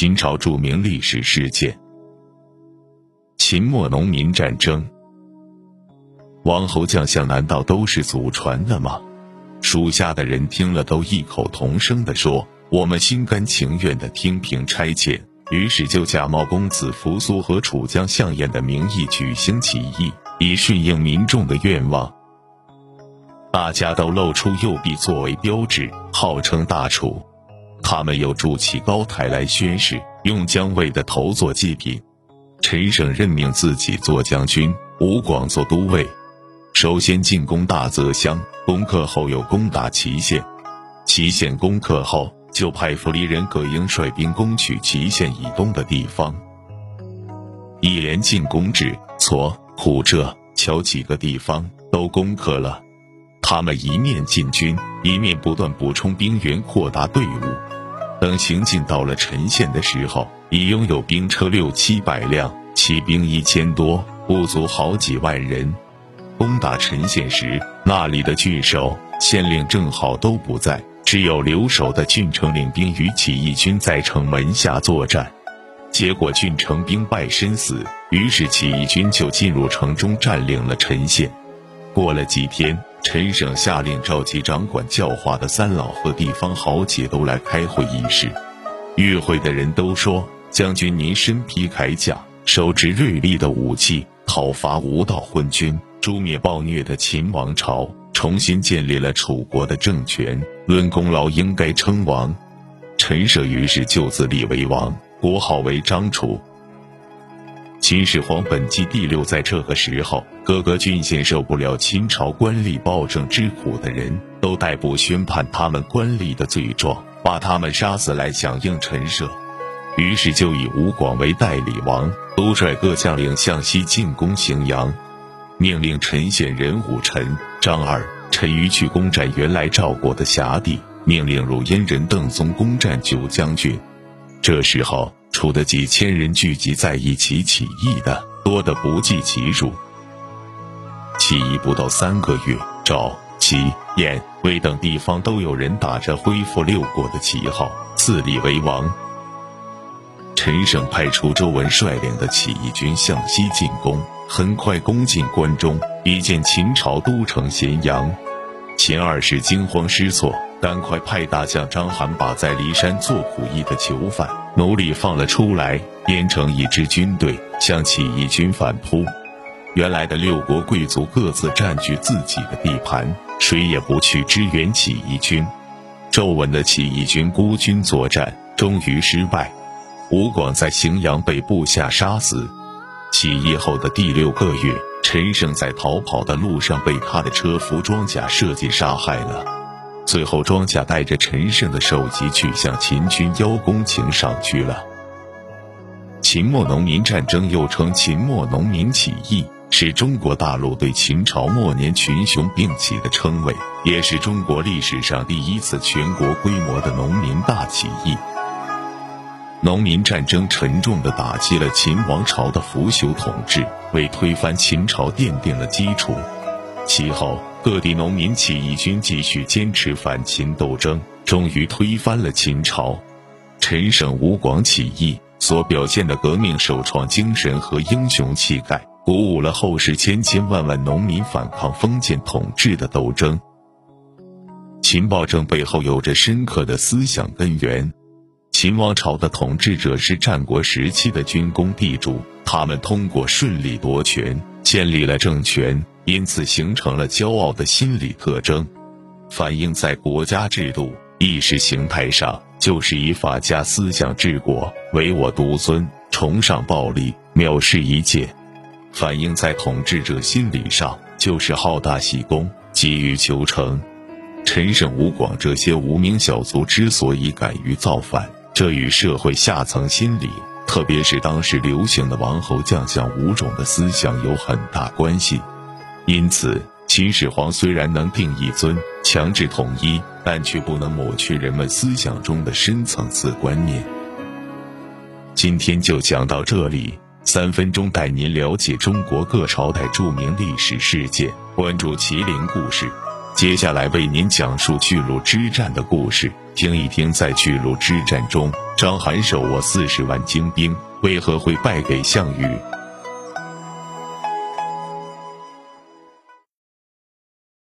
秦朝著名历史事件：秦末农民战争。王侯将相难道都是祖传的吗？属下的人听了都异口同声地说：“我们心甘情愿地听凭差遣。”于是就假冒公子扶苏和楚将项燕的名义举行起义，以顺应民众的愿望。大家都露出右臂作为标志，号称大楚。他们又筑起高台来宣誓，用姜维的头做祭品。陈胜任命自己做将军，吴广做都尉。首先进攻大泽乡，攻克后又攻打祁县。祁县攻克后，就派府离人葛英率兵攻取祁县以东的地方。一连进攻至撮、虎浙、桥几个地方都攻克了。他们一面进军，一面不断补充兵员，扩大队伍。等行进到了陈县的时候，已拥有兵车六七百辆，骑兵一千多，部族好几万人。攻打陈县时，那里的郡守、县令正好都不在，只有留守的郡城领兵与起义军在城门下作战。结果郡城兵败身死，于是起义军就进入城中，占领了陈县。过了几天。陈省下令召集掌管教化的三老和地方豪杰都来开会议事。与会的人都说：“将军您身披铠甲，手执锐利的武器，讨伐无道昏君，诛灭暴虐的秦王朝，重新建立了楚国的政权，论功劳应该称王。”陈涉于是就自立为王，国号为张楚。秦始皇本纪第六，在这个时候，各个郡县受不了秦朝官吏暴政之苦的人，都逮捕宣判他们官吏的罪状，把他们杀死来响应陈涉。于是就以吴广为代理王，督率各将领向西进攻荥阳，命令陈县人武臣、张耳、陈馀去攻占原来赵国的辖地，命令汝阴人邓宗攻占九江郡。这时候。处的几千人聚集在一起起义的多得不计其数。起义不到三个月，赵、齐、燕、魏等地方都有人打着恢复六国的旗号自立为王。陈胜派出周文率领的起义军向西进攻，很快攻进关中，逼近秦朝都城咸阳。秦二世惊慌失措。赶快派大将章邯把在骊山做苦役的囚犯奴隶放了出来，编成一支军队向起义军反扑。原来的六国贵族各自占据自己的地盘，谁也不去支援起义军。周文的起义军孤军作战，终于失败。吴广在荥阳被部下杀死。起义后的第六个月，陈胜在逃跑的路上被他的车夫装甲设计杀害了。最后，庄稼带着陈胜的首级去向秦军邀功请赏去了。秦末农民战争又称秦末农民起义，是中国大陆对秦朝末年群雄并起的称谓，也是中国历史上第一次全国规模的农民大起义。农民战争沉重地打击了秦王朝的腐朽统治，为推翻秦朝奠定了基础。其后。各地农民起义军继续坚持反秦斗争，终于推翻了秦朝。陈胜吴广起义所表现的革命首创精神和英雄气概，鼓舞了后世千千万万农民反抗封建统治的斗争。秦暴政背后有着深刻的思想根源。秦王朝的统治者是战国时期的军功地主，他们通过顺利夺权，建立了政权。因此形成了骄傲的心理特征，反映在国家制度、意识形态上，就是以法家思想治国，唯我独尊，崇尚暴力，藐视一切；反映在统治者心理上，就是好大喜功，急于求成。陈胜、吴广这些无名小卒之所以敢于造反，这与社会下层心理，特别是当时流行的王侯将相五种的思想有很大关系。因此，秦始皇虽然能定一尊、强制统一，但却不能抹去人们思想中的深层次观念。今天就讲到这里，三分钟带您了解中国各朝代著名历史事件，关注麒麟故事。接下来为您讲述巨鹿之战的故事，听一听在巨鹿之战中，章邯手握四十万精兵，为何会败给项羽？